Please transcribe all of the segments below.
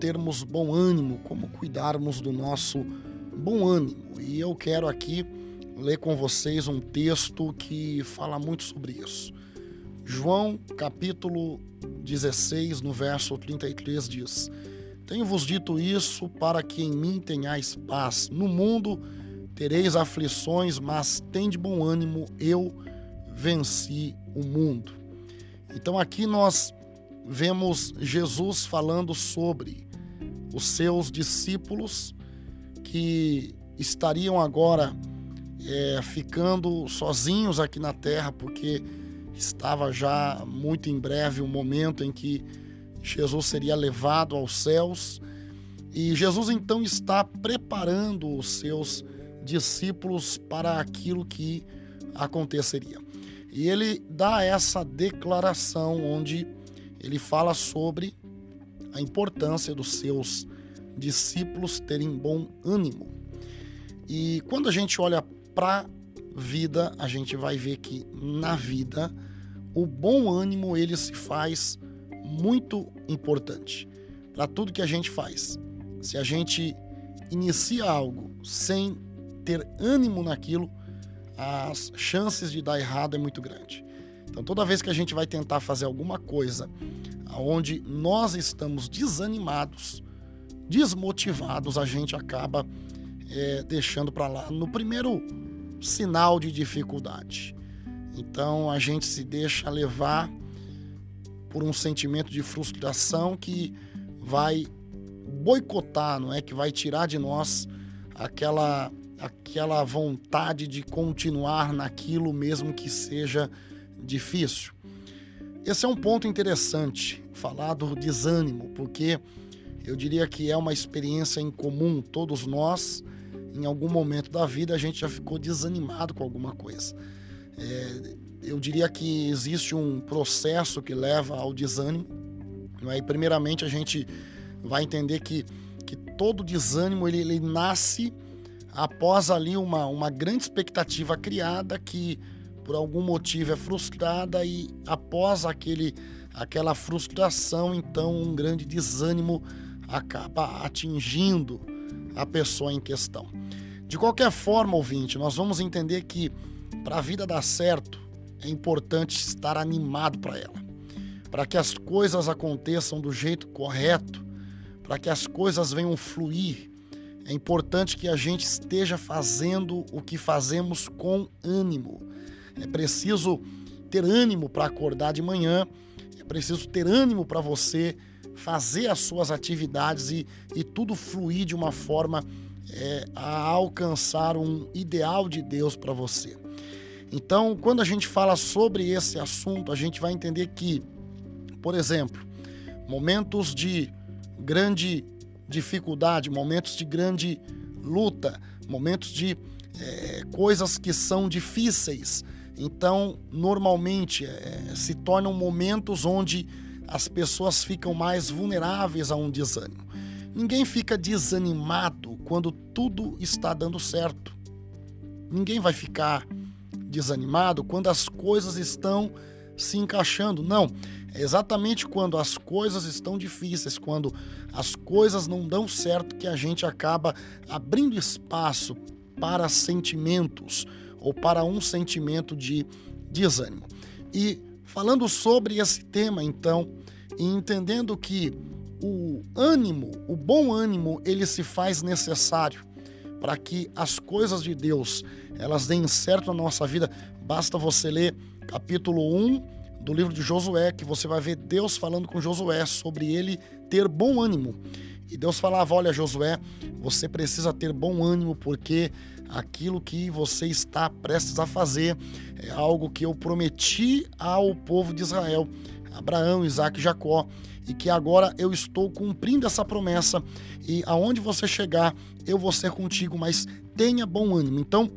termos bom ânimo, como cuidarmos do nosso bom ânimo. E eu quero aqui ler com vocês um texto que fala muito sobre isso. João, capítulo 16, no verso 33 diz: Tenho-vos dito isso para que em mim tenhais paz. No mundo tereis aflições, mas tem de bom ânimo, eu venci o mundo. Então aqui nós vemos Jesus falando sobre os seus discípulos que estariam agora é, ficando sozinhos aqui na terra, porque estava já muito em breve o momento em que Jesus seria levado aos céus. E Jesus então está preparando os seus discípulos para aquilo que aconteceria. E ele dá essa declaração onde ele fala sobre a importância dos seus discípulos terem bom ânimo. E quando a gente olha para vida, a gente vai ver que na vida o bom ânimo ele se faz muito importante para tudo que a gente faz. Se a gente inicia algo sem ter ânimo naquilo, as chances de dar errado é muito grande. Então, toda vez que a gente vai tentar fazer alguma coisa onde nós estamos desanimados, desmotivados, a gente acaba é, deixando para lá no primeiro sinal de dificuldade. Então, a gente se deixa levar por um sentimento de frustração que vai boicotar, não é? Que vai tirar de nós aquela aquela vontade de continuar naquilo mesmo que seja difícil. Esse é um ponto interessante, falar do desânimo, porque eu diria que é uma experiência em comum, todos nós, em algum momento da vida, a gente já ficou desanimado com alguma coisa. É, eu diria que existe um processo que leva ao desânimo. Não é? E primeiramente a gente vai entender que, que todo desânimo ele, ele nasce após ali uma, uma grande expectativa criada que por algum motivo é frustrada e após aquele, aquela frustração, então um grande desânimo acaba atingindo a pessoa em questão. De qualquer forma, ouvinte, nós vamos entender que para a vida dar certo, é importante estar animado para ela. Para que as coisas aconteçam do jeito correto, para que as coisas venham fluir, é importante que a gente esteja fazendo o que fazemos com ânimo. É preciso ter ânimo para acordar de manhã, é preciso ter ânimo para você fazer as suas atividades e, e tudo fluir de uma forma é, a alcançar um ideal de Deus para você. Então, quando a gente fala sobre esse assunto, a gente vai entender que, por exemplo, momentos de grande dificuldade, momentos de grande luta, momentos de é, coisas que são difíceis. Então, normalmente é, se tornam momentos onde as pessoas ficam mais vulneráveis a um desânimo. Ninguém fica desanimado quando tudo está dando certo. Ninguém vai ficar desanimado quando as coisas estão se encaixando. Não, é exatamente quando as coisas estão difíceis, quando as coisas não dão certo, que a gente acaba abrindo espaço para sentimentos ou para um sentimento de desânimo. E falando sobre esse tema, então, e entendendo que o ânimo, o bom ânimo, ele se faz necessário para que as coisas de Deus elas deem certo na nossa vida, basta você ler capítulo 1 do livro de Josué, que você vai ver Deus falando com Josué sobre ele ter bom ânimo. E Deus falava: Olha, Josué, você precisa ter bom ânimo, porque aquilo que você está prestes a fazer é algo que eu prometi ao povo de Israel, Abraão, Isaac e Jacó e que agora eu estou cumprindo essa promessa e aonde você chegar, eu vou ser contigo, mas tenha bom ânimo. Então,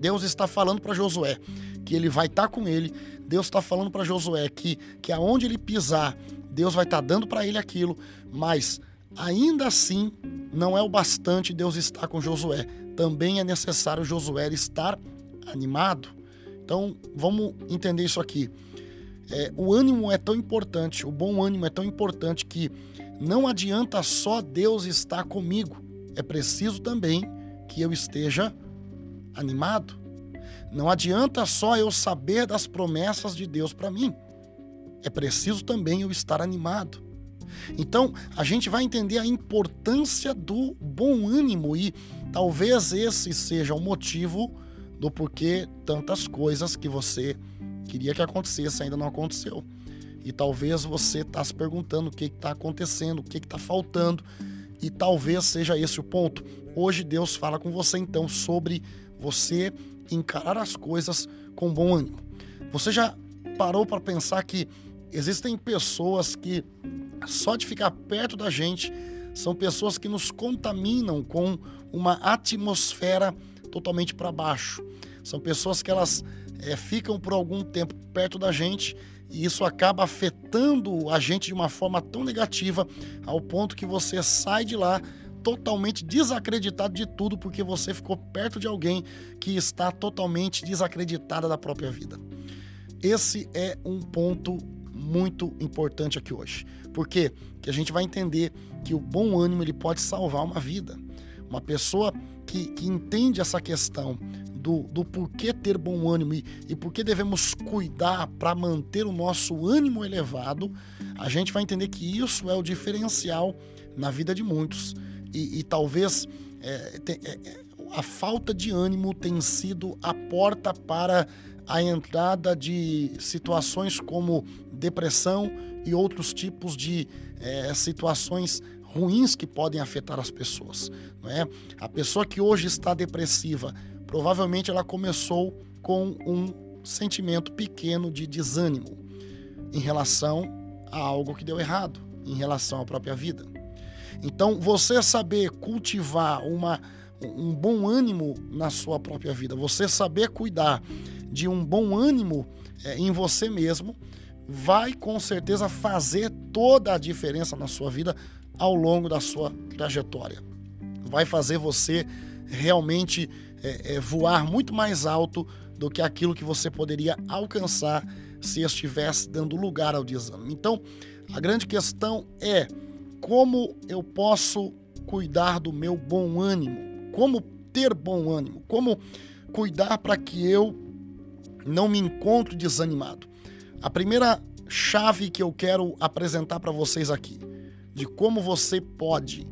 Deus está falando para Josué que ele vai estar tá com ele. Deus está falando para Josué que, que aonde ele pisar, Deus vai estar tá dando para ele aquilo, mas ainda assim não é o bastante Deus estar com Josué. Também é necessário Josué estar animado. Então, vamos entender isso aqui. é, o ânimo é tão importante, o bom ânimo é tão importante que não adianta só Deus estar comigo, é preciso também que eu esteja animado. Não adianta só eu saber das promessas de Deus para mim, é preciso também eu estar animado. Então, a gente vai entender a importância do bom ânimo e talvez esse seja o motivo do porquê tantas coisas que você queria que acontecesse ainda não aconteceu. E talvez você está se perguntando o que está acontecendo, o que está faltando, e talvez seja esse o ponto. Hoje Deus fala com você então sobre você encarar as coisas com bom ânimo. Você já parou para pensar que existem pessoas que só de ficar perto da gente são pessoas que nos contaminam com uma atmosfera totalmente para baixo. São pessoas que elas é, ficam por algum tempo perto da gente e isso acaba afetando a gente de uma forma tão negativa ao ponto que você sai de lá totalmente desacreditado de tudo porque você ficou perto de alguém que está totalmente desacreditada da própria vida. Esse é um ponto muito importante aqui hoje. Por quê? Que a gente vai entender que o bom ânimo ele pode salvar uma vida. Uma pessoa que, que entende essa questão do, do porquê ter bom ânimo e, e por que devemos cuidar para manter o nosso ânimo elevado, a gente vai entender que isso é o diferencial na vida de muitos. E, e talvez é, te, é, a falta de ânimo tenha sido a porta para a entrada de situações como depressão e outros tipos de é, situações ruins que podem afetar as pessoas. Não é? A pessoa que hoje está depressiva, provavelmente ela começou com um sentimento pequeno de desânimo em relação a algo que deu errado, em relação à própria vida. Então, você saber cultivar uma, um bom ânimo na sua própria vida, você saber cuidar de um bom ânimo é, em você mesmo, vai com certeza fazer toda a diferença na sua vida ao longo da sua trajetória. Vai fazer você realmente é, é, voar muito mais alto do que aquilo que você poderia alcançar se estivesse dando lugar ao desânimo. Então, a grande questão é como eu posso cuidar do meu bom ânimo? Como ter bom ânimo? Como cuidar para que eu não me encontro desanimado. A primeira chave que eu quero apresentar para vocês aqui, de como você pode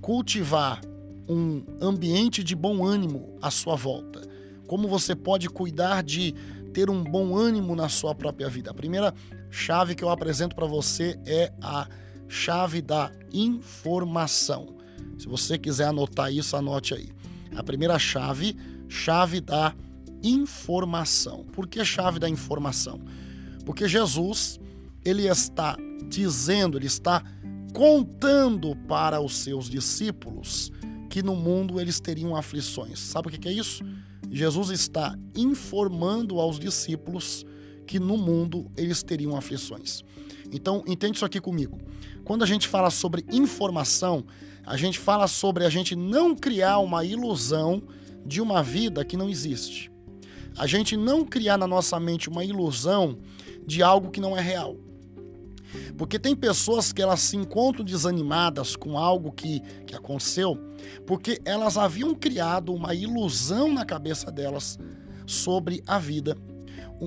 cultivar um ambiente de bom ânimo à sua volta, como você pode cuidar de ter um bom ânimo na sua própria vida. A primeira chave que eu apresento para você é a chave da informação. Se você quiser anotar isso, anote aí. A primeira chave, chave da informação. Por que chave da informação? Porque Jesus, ele está dizendo, ele está contando para os seus discípulos que no mundo eles teriam aflições. Sabe o que é isso? Jesus está informando aos discípulos que no mundo eles teriam aflições. Então, entende isso aqui comigo. Quando a gente fala sobre informação, a gente fala sobre a gente não criar uma ilusão de uma vida que não existe a gente não criar na nossa mente uma ilusão de algo que não é real. Porque tem pessoas que elas se encontram desanimadas com algo que, que aconteceu, porque elas haviam criado uma ilusão na cabeça delas sobre a vida.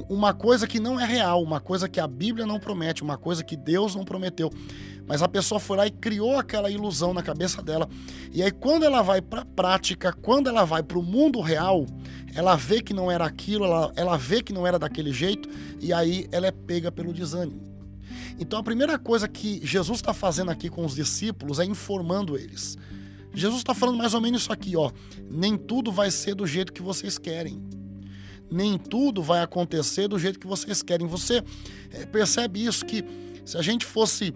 Uma coisa que não é real, uma coisa que a Bíblia não promete, uma coisa que Deus não prometeu. Mas a pessoa foi lá e criou aquela ilusão na cabeça dela. E aí, quando ela vai para a prática, quando ela vai para o mundo real, ela vê que não era aquilo, ela, ela vê que não era daquele jeito, e aí ela é pega pelo desânimo. Então a primeira coisa que Jesus está fazendo aqui com os discípulos é informando eles. Jesus está falando mais ou menos isso aqui, ó. Nem tudo vai ser do jeito que vocês querem. Nem tudo vai acontecer do jeito que vocês querem. Você é, percebe isso que se a gente fosse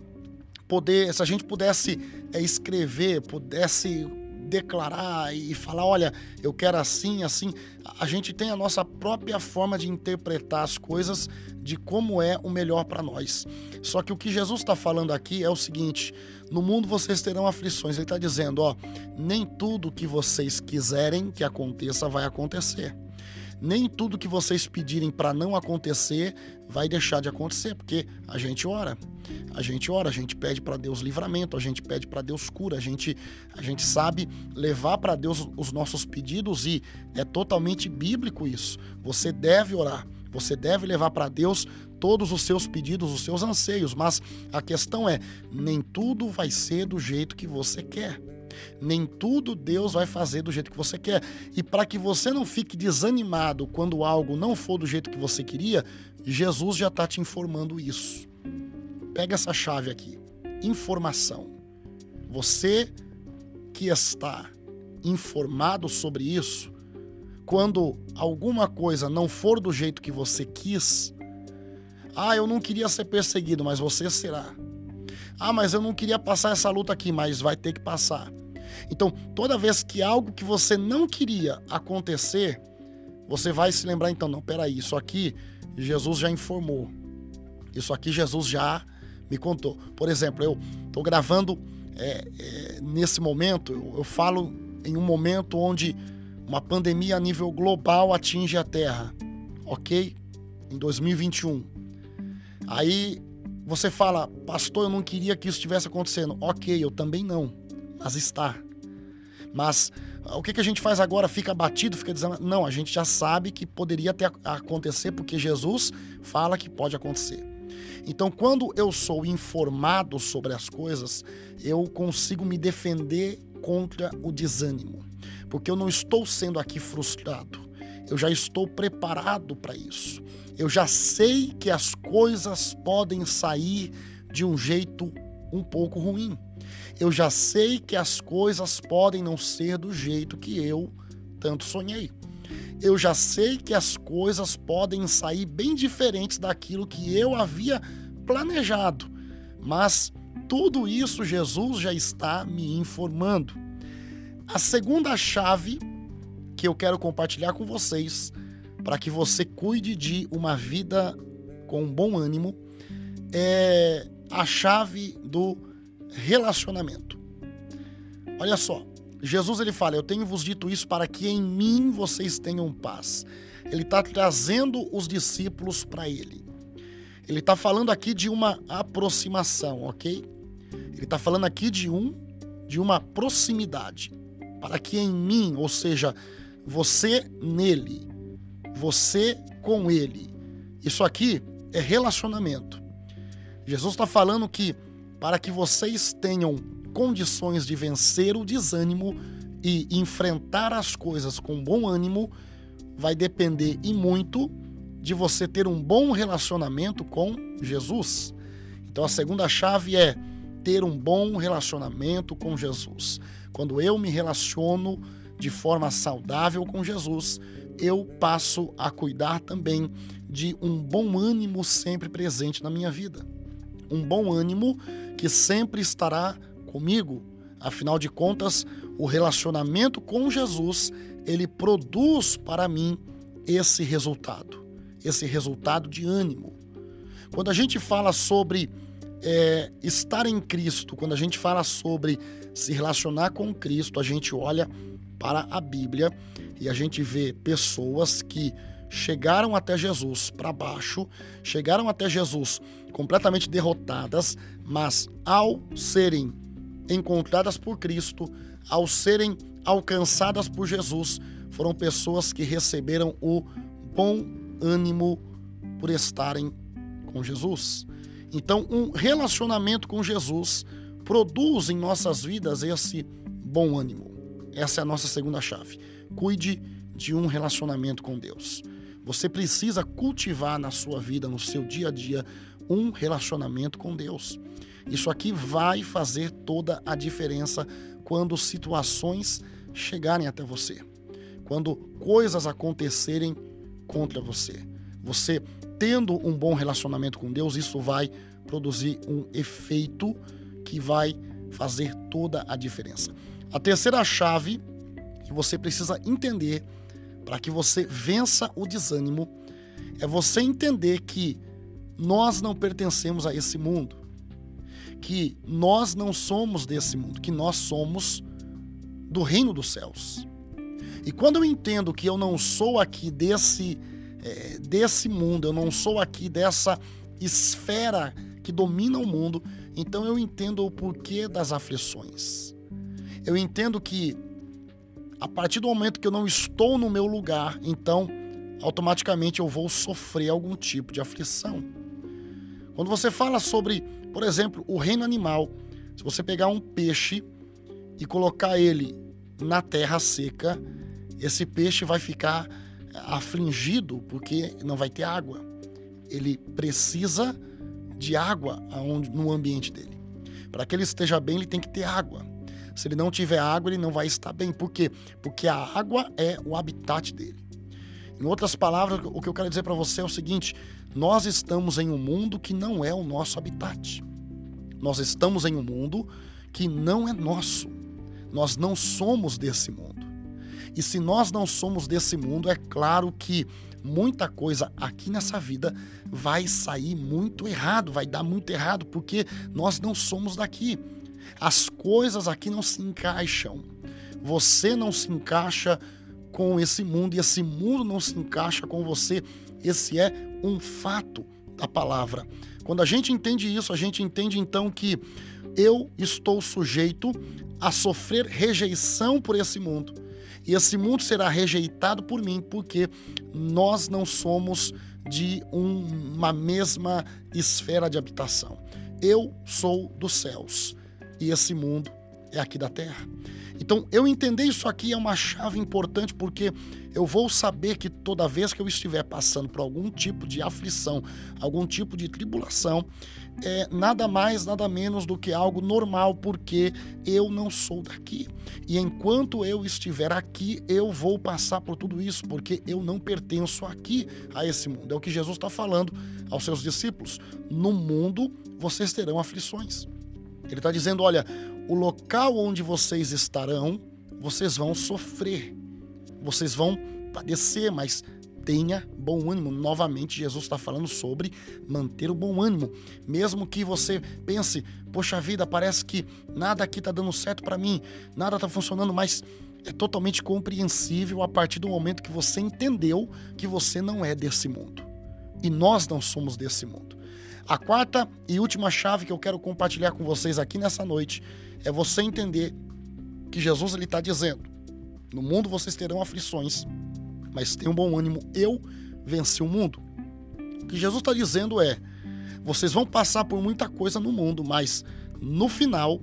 poder, se a gente pudesse é, escrever, pudesse declarar e falar, olha, eu quero assim, assim. A gente tem a nossa própria forma de interpretar as coisas de como é o melhor para nós. Só que o que Jesus está falando aqui é o seguinte: no mundo vocês terão aflições. Ele está dizendo, ó, nem tudo que vocês quiserem que aconteça vai acontecer. Nem tudo que vocês pedirem para não acontecer vai deixar de acontecer, porque a gente ora. A gente ora, a gente pede para Deus livramento, a gente pede para Deus cura, a gente, a gente sabe levar para Deus os nossos pedidos e é totalmente bíblico isso. Você deve orar, você deve levar para Deus todos os seus pedidos, os seus anseios, mas a questão é: nem tudo vai ser do jeito que você quer. Nem tudo Deus vai fazer do jeito que você quer. E para que você não fique desanimado quando algo não for do jeito que você queria, Jesus já está te informando isso. Pega essa chave aqui: informação. Você que está informado sobre isso, quando alguma coisa não for do jeito que você quis, ah, eu não queria ser perseguido, mas você será. Ah, mas eu não queria passar essa luta aqui, mas vai ter que passar. Então, toda vez que algo que você não queria acontecer, você vai se lembrar, então, não, peraí, isso aqui Jesus já informou. Isso aqui Jesus já me contou. Por exemplo, eu estou gravando é, é, nesse momento, eu, eu falo em um momento onde uma pandemia a nível global atinge a Terra, ok? Em 2021. Aí você fala, pastor, eu não queria que isso estivesse acontecendo. Ok, eu também não, mas está. Mas o que, que a gente faz agora? Fica batido, fica dizendo. Não, a gente já sabe que poderia ter acontecer, porque Jesus fala que pode acontecer. Então, quando eu sou informado sobre as coisas, eu consigo me defender contra o desânimo, porque eu não estou sendo aqui frustrado, eu já estou preparado para isso. Eu já sei que as coisas podem sair de um jeito um pouco ruim eu já sei que as coisas podem não ser do jeito que eu tanto sonhei. Eu já sei que as coisas podem sair bem diferentes daquilo que eu havia planejado. Mas tudo isso Jesus já está me informando. A segunda chave que eu quero compartilhar com vocês, para que você cuide de uma vida com bom ânimo, é a chave do relacionamento. Olha só, Jesus ele fala: Eu tenho vos dito isso para que em mim vocês tenham paz. Ele está trazendo os discípulos para ele. Ele está falando aqui de uma aproximação, ok? Ele está falando aqui de um, de uma proximidade. Para que em mim, ou seja, você nele, você com ele. Isso aqui é relacionamento. Jesus está falando que para que vocês tenham condições de vencer o desânimo e enfrentar as coisas com bom ânimo, vai depender e muito de você ter um bom relacionamento com Jesus. Então a segunda chave é ter um bom relacionamento com Jesus. Quando eu me relaciono de forma saudável com Jesus, eu passo a cuidar também de um bom ânimo sempre presente na minha vida. Um bom ânimo que sempre estará comigo. Afinal de contas, o relacionamento com Jesus, ele produz para mim esse resultado, esse resultado de ânimo. Quando a gente fala sobre é, estar em Cristo, quando a gente fala sobre se relacionar com Cristo, a gente olha para a Bíblia e a gente vê pessoas que chegaram até Jesus para baixo, chegaram até Jesus completamente derrotadas, mas ao serem encontradas por Cristo, ao serem alcançadas por Jesus, foram pessoas que receberam o bom ânimo por estarem com Jesus. Então, um relacionamento com Jesus produz em nossas vidas esse bom ânimo. Essa é a nossa segunda chave. Cuide de um relacionamento com Deus. Você precisa cultivar na sua vida, no seu dia a dia, um relacionamento com Deus. Isso aqui vai fazer toda a diferença quando situações chegarem até você, quando coisas acontecerem contra você. Você tendo um bom relacionamento com Deus, isso vai produzir um efeito que vai fazer toda a diferença. A terceira chave que você precisa entender para que você vença o desânimo, é você entender que nós não pertencemos a esse mundo, que nós não somos desse mundo, que nós somos do reino dos céus. E quando eu entendo que eu não sou aqui desse, é, desse mundo, eu não sou aqui dessa esfera que domina o mundo, então eu entendo o porquê das aflições. Eu entendo que a partir do momento que eu não estou no meu lugar, então automaticamente eu vou sofrer algum tipo de aflição. Quando você fala sobre, por exemplo, o reino animal, se você pegar um peixe e colocar ele na terra seca, esse peixe vai ficar afligido porque não vai ter água. Ele precisa de água no ambiente dele. Para que ele esteja bem, ele tem que ter água. Se ele não tiver água, ele não vai estar bem. Por quê? Porque a água é o habitat dele. Em outras palavras, o que eu quero dizer para você é o seguinte: nós estamos em um mundo que não é o nosso habitat. Nós estamos em um mundo que não é nosso. Nós não somos desse mundo. E se nós não somos desse mundo, é claro que muita coisa aqui nessa vida vai sair muito errado, vai dar muito errado, porque nós não somos daqui. As coisas aqui não se encaixam. Você não se encaixa com esse mundo e esse mundo não se encaixa com você. Esse é um fato da palavra. Quando a gente entende isso, a gente entende então que eu estou sujeito a sofrer rejeição por esse mundo. E esse mundo será rejeitado por mim, porque nós não somos de um, uma mesma esfera de habitação. Eu sou dos céus e esse mundo é aqui da terra. Então, eu entender isso aqui é uma chave importante porque eu vou saber que toda vez que eu estiver passando por algum tipo de aflição, algum tipo de tribulação, é nada mais, nada menos do que algo normal, porque eu não sou daqui. E enquanto eu estiver aqui, eu vou passar por tudo isso, porque eu não pertenço aqui a esse mundo. É o que Jesus está falando aos seus discípulos. No mundo vocês terão aflições. Ele está dizendo: olha, o local onde vocês estarão, vocês vão sofrer, vocês vão padecer, mas tenha bom ânimo. Novamente, Jesus está falando sobre manter o bom ânimo. Mesmo que você pense, poxa vida, parece que nada aqui está dando certo para mim, nada está funcionando, mas é totalmente compreensível a partir do momento que você entendeu que você não é desse mundo. E nós não somos desse mundo. A quarta e última chave que eu quero compartilhar com vocês aqui nessa noite é você entender que Jesus ele está dizendo: no mundo vocês terão aflições, mas tenham bom ânimo, eu venci o mundo. O que Jesus está dizendo é: vocês vão passar por muita coisa no mundo, mas no final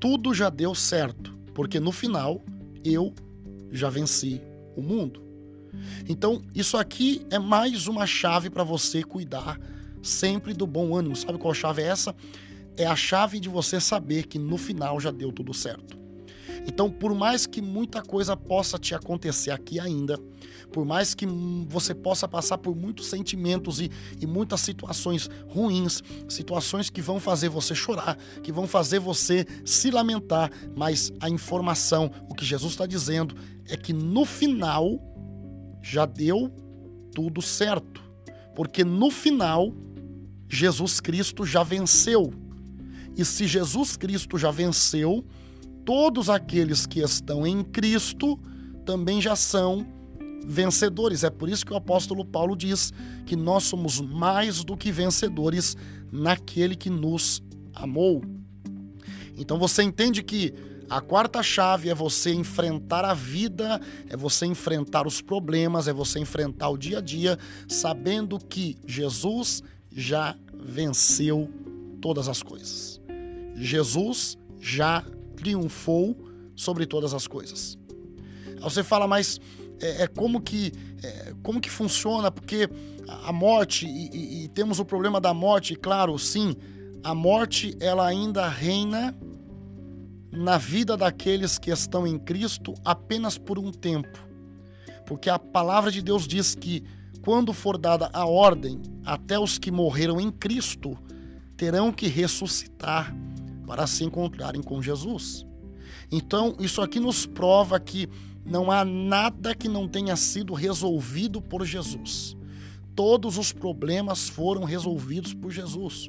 tudo já deu certo, porque no final eu já venci o mundo. Então, isso aqui é mais uma chave para você cuidar sempre do bom ânimo. Sabe qual chave é essa? É a chave de você saber que no final já deu tudo certo. Então, por mais que muita coisa possa te acontecer aqui ainda, por mais que você possa passar por muitos sentimentos e, e, muitas situações ruins, situações que vão fazer você chorar, que vão fazer você se lamentar, mas a informação, o que Jesus está dizendo, é que no final já deu tudo certo. Porque no final Jesus Cristo já venceu. E se Jesus Cristo já venceu, todos aqueles que estão em Cristo também já são vencedores. É por isso que o apóstolo Paulo diz que nós somos mais do que vencedores naquele que nos amou. Então você entende que a quarta chave é você enfrentar a vida, é você enfrentar os problemas, é você enfrentar o dia a dia, sabendo que Jesus já venceu todas as coisas. Jesus já triunfou sobre todas as coisas. Aí você fala, mas é, é como que é, como que funciona? Porque a morte e, e, e temos o problema da morte, claro, sim, a morte ela ainda reina na vida daqueles que estão em Cristo apenas por um tempo. Porque a palavra de Deus diz que quando for dada a ordem, até os que morreram em Cristo terão que ressuscitar para se encontrarem com Jesus. Então, isso aqui nos prova que não há nada que não tenha sido resolvido por Jesus. Todos os problemas foram resolvidos por Jesus.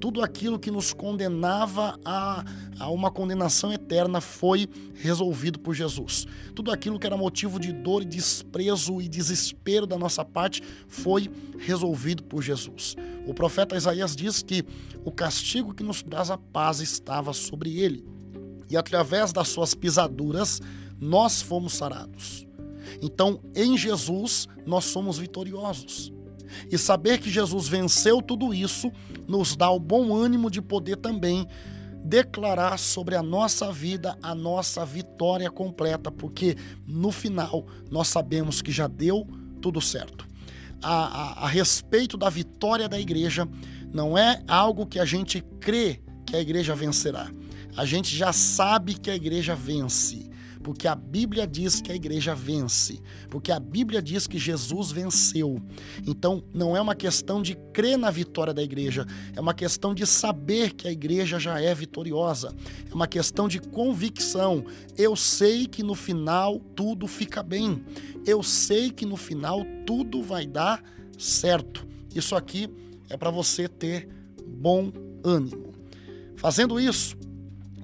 Tudo aquilo que nos condenava a, a, uma condenação eterna foi resolvido por Jesus. Tudo aquilo que era motivo de dor e desprezo e desespero da nossa parte foi resolvido por Jesus. O profeta Isaías diz que o castigo que nos traz a paz estava sobre ele. E através das suas pisaduras, nós fomos sarados. Então, em Jesus, nós somos vitoriosos. E saber que Jesus venceu tudo isso nos dá o bom ânimo de poder também declarar sobre a nossa vida a nossa vitória completa, porque no final nós sabemos que já deu tudo certo. A, a, a respeito da vitória da igreja, não é algo que a gente crê que a igreja vencerá. A gente já sabe que a igreja vence porque a Bíblia diz que a igreja vence, porque a Bíblia diz que Jesus venceu. Então, não é uma questão de crer na vitória da igreja, é uma questão de saber que a igreja já é vitoriosa, é uma questão de convicção. Eu sei que no final tudo fica bem, eu sei que no final tudo vai dar certo. Isso aqui é para você ter bom ânimo. Fazendo isso,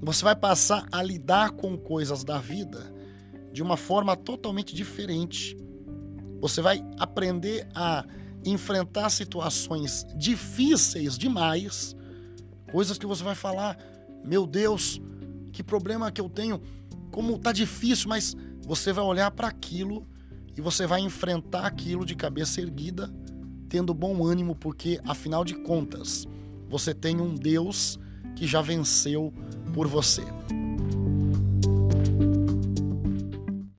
você vai passar a lidar com coisas da vida de uma forma totalmente diferente. Você vai aprender a enfrentar situações difíceis demais, coisas que você vai falar: "Meu Deus, que problema que eu tenho, como tá difícil", mas você vai olhar para aquilo e você vai enfrentar aquilo de cabeça erguida, tendo bom ânimo, porque afinal de contas, você tem um Deus que já venceu por você.